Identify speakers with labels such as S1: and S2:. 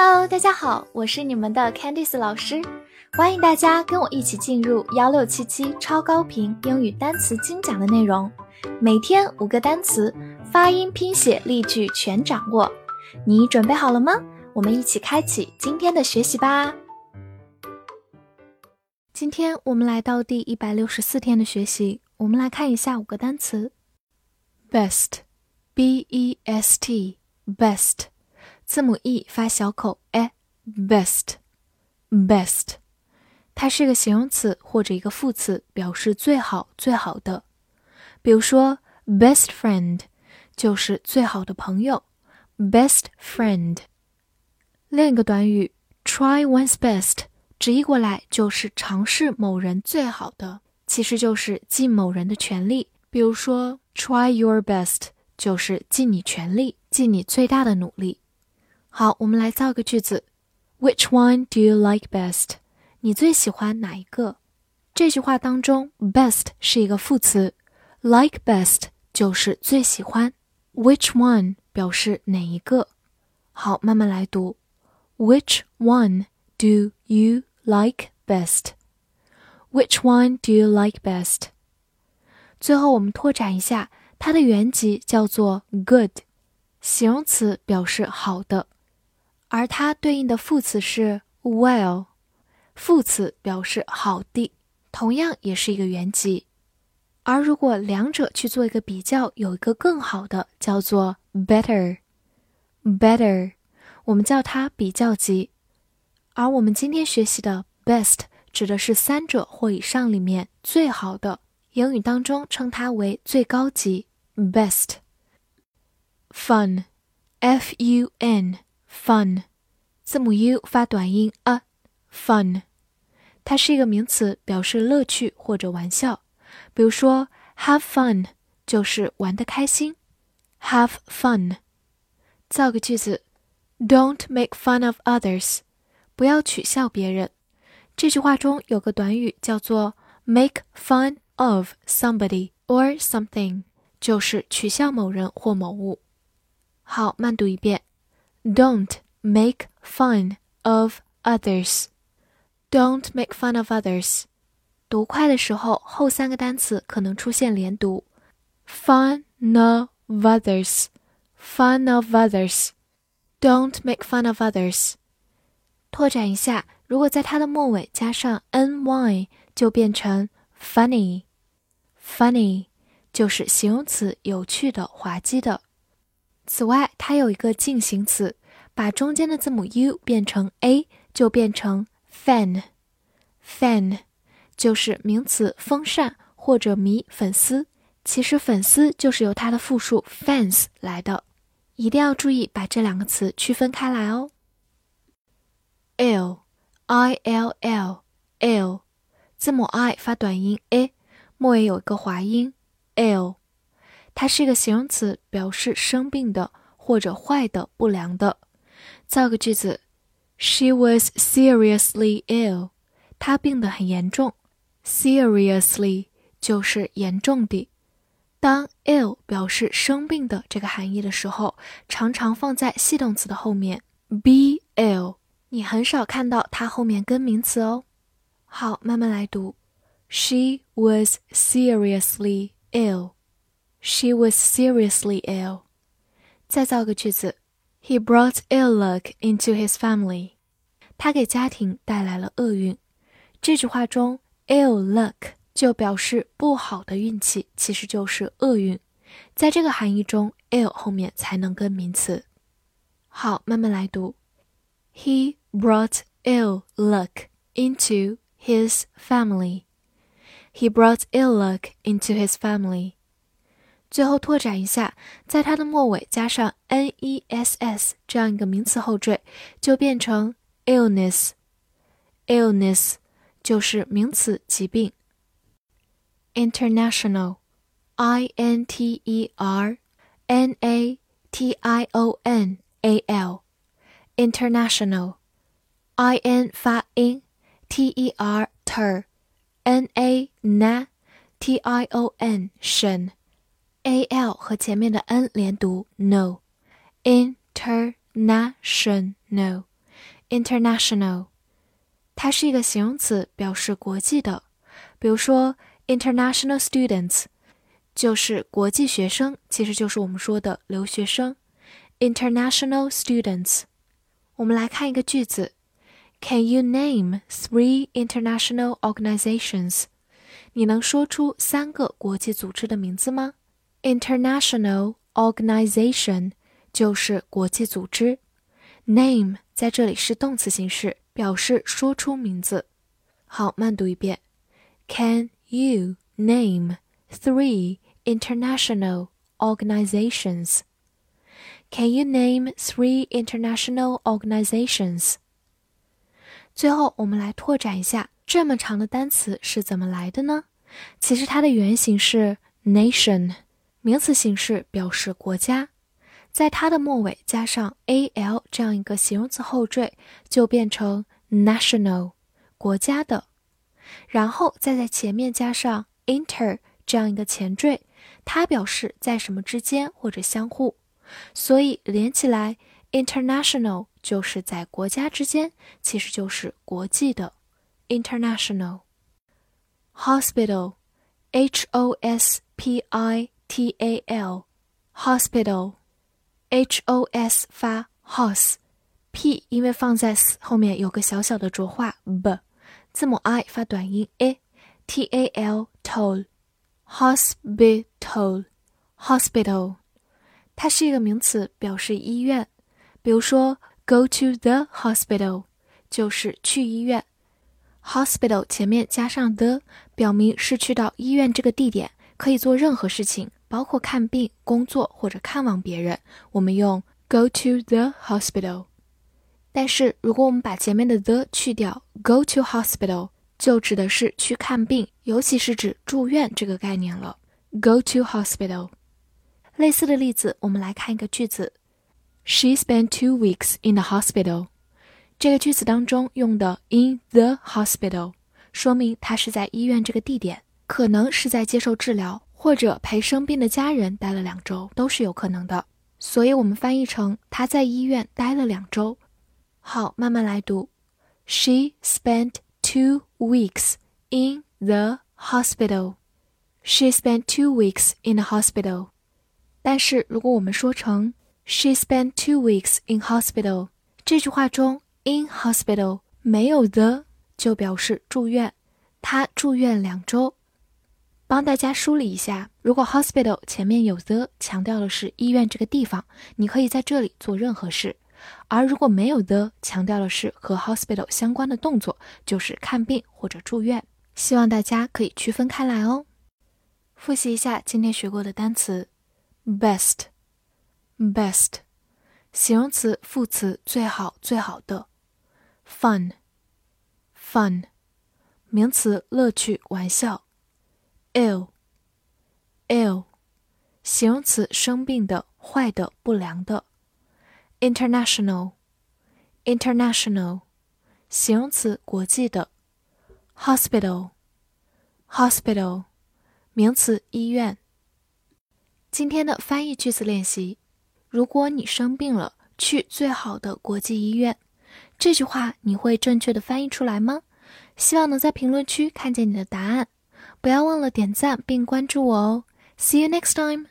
S1: Hello，大家好，我是你们的 Candice 老师，欢迎大家跟我一起进入幺六七七超高频英语单词精讲的内容，每天五个单词，发音、拼写、例句全掌握，你准备好了吗？我们一起开启今天的学习吧。今天我们来到第一百六十四天的学习，我们来看一下五个单词：best，b e s t，best。字母 e 发小口，e，best，best，它是个形容词或者一个副词，表示最好、最好的。比如说，best friend 就是最好的朋友，best friend。另一个短语，try one's best，直译过来就是尝试某人最好的，其实就是尽某人的全力。比如说，try your best 就是尽你全力，尽你最大的努力。好，我们来造个句子。Which one do you like best？你最喜欢哪一个？这句话当中，best 是一个副词，like best 就是最喜欢。Which one 表示哪一个？好，慢慢来读。Which one do you like best？Which one do you like best？最后我们拓展一下，它的原级叫做 good，形容词表示好的。而它对应的副词是 well，副词表示好的，同样也是一个原级。而如果两者去做一个比较，有一个更好的叫做 better，better，我们叫它比较级。而我们今天学习的 best 指的是三者或以上里面最好的，英语当中称它为最高级 best。fun，f u n。Fun，字母 u 发短音 a，fun，它是一个名词，表示乐趣或者玩笑。比如说，have fun 就是玩得开心，have fun。造个句子，Don't make fun of others，不要取笑别人。这句话中有个短语叫做 make fun of somebody or something，就是取笑某人或某物。好，慢读一遍。Don't make fun of others. Don't make fun of others. 读快的时候，后三个单词可能出现连读。Fun of others. Fun of others. Don't make fun of others. 拓展一下，如果在它的末尾加上 ny，就变成 funny。Funny 就是形容词，有趣的、滑稽的。此外，它有一个进行词，把中间的字母 u 变成 a，就变成 fan。fan 就是名词风扇或者迷粉丝，其实粉丝就是由它的复数 fans 来的，一定要注意把这两个词区分开来哦。l i l l l 字母 i 发短音 a，末尾有一个滑音 l。它是一个形容词，表示生病的或者坏的、不良的。造个句子：She was seriously ill。她病得很严重。Seriously 就是严重的。当 ill 表示生病的这个含义的时候，常常放在系动词的后面。Be ill，你很少看到它后面跟名词哦。好，慢慢来读。She was seriously ill。She was seriously ill。再造个句子，He brought ill luck into his family。他给家庭带来了厄运。这句话中，ill luck 就表示不好的运气，其实就是厄运。在这个含义中，ill 后面才能跟名词。好，慢慢来读。He brought ill luck into his family. He brought ill luck into his family. 最后拓展一下，在它的末尾加上 n e s s 这样一个名词后缀，就变成 illness。illness 就是名词疾病。international，i n t e r n a t i o n a l，international，i n 发音，t e r ter，n a na t i o n 省。a l 和前面的 n 连读，no，international， international，它是一个形容词，表示国际的。比如说，international students 就是国际学生，其实就是我们说的留学生。international students，我们来看一个句子：Can you name three international organizations？你能说出三个国际组织的名字吗 ？International organization 就是国际组织。Name 在这里是动词形式，表示说出名字。好，慢读一遍。Can you name three international organizations? Can you name three international organizations? 最后，我们来拓展一下这么长的单词是怎么来的呢？其实它的原型是 nation， 名词形式表示国家，在它的末尾加上 al 这样一个形容词后缀，就变成 national，国家的，然后再在前面加上 inter 这样一个前缀，它表示在什么之间或者相互。所以连起来，international 就是在国家之间，其实就是国际的，international。hospital，h o s p i t a l，hospital，h o s 发 hos，p 因为放在 s 后面有个小小的浊化 b，字母 i 发短音 a，t a l toll，hospital，hospital。它是一个名词，表示医院。比如说，go to the hospital 就是去医院。hospital 前面加上 the，表明是去到医院这个地点，可以做任何事情，包括看病、工作或者看望别人。我们用 go to the hospital。但是如果我们把前面的 the 去掉，go to hospital 就指的是去看病，尤其是指住院这个概念了。go to hospital。类似的例子，我们来看一个句子：She spent two weeks in the hospital。这个句子当中用的 in the hospital，说明她是在医院这个地点，可能是在接受治疗，或者陪生病的家人待了两周，都是有可能的。所以，我们翻译成她在医院待了两周。好，慢慢来读：She spent two weeks in the hospital. She spent two weeks in the hospital. 但是如果我们说成 She spent two weeks in hospital，这句话中 in hospital 没有 the 就表示住院，她住院两周。帮大家梳理一下，如果 hospital 前面有 the，强调的是医院这个地方，你可以在这里做任何事；而如果没有 the，强调的是和 hospital 相关的动作，就是看病或者住院。希望大家可以区分开来哦。复习一下今天学过的单词。best best 形容词副词最好最好的 fun fun 名词乐趣玩笑 ill ill 形容词生病的坏的不良的 international international 形容词国际的 hospital hospital 名词医院今天的翻译句子练习：如果你生病了，去最好的国际医院。这句话你会正确的翻译出来吗？希望能在评论区看见你的答案。不要忘了点赞并关注我哦。See you next time.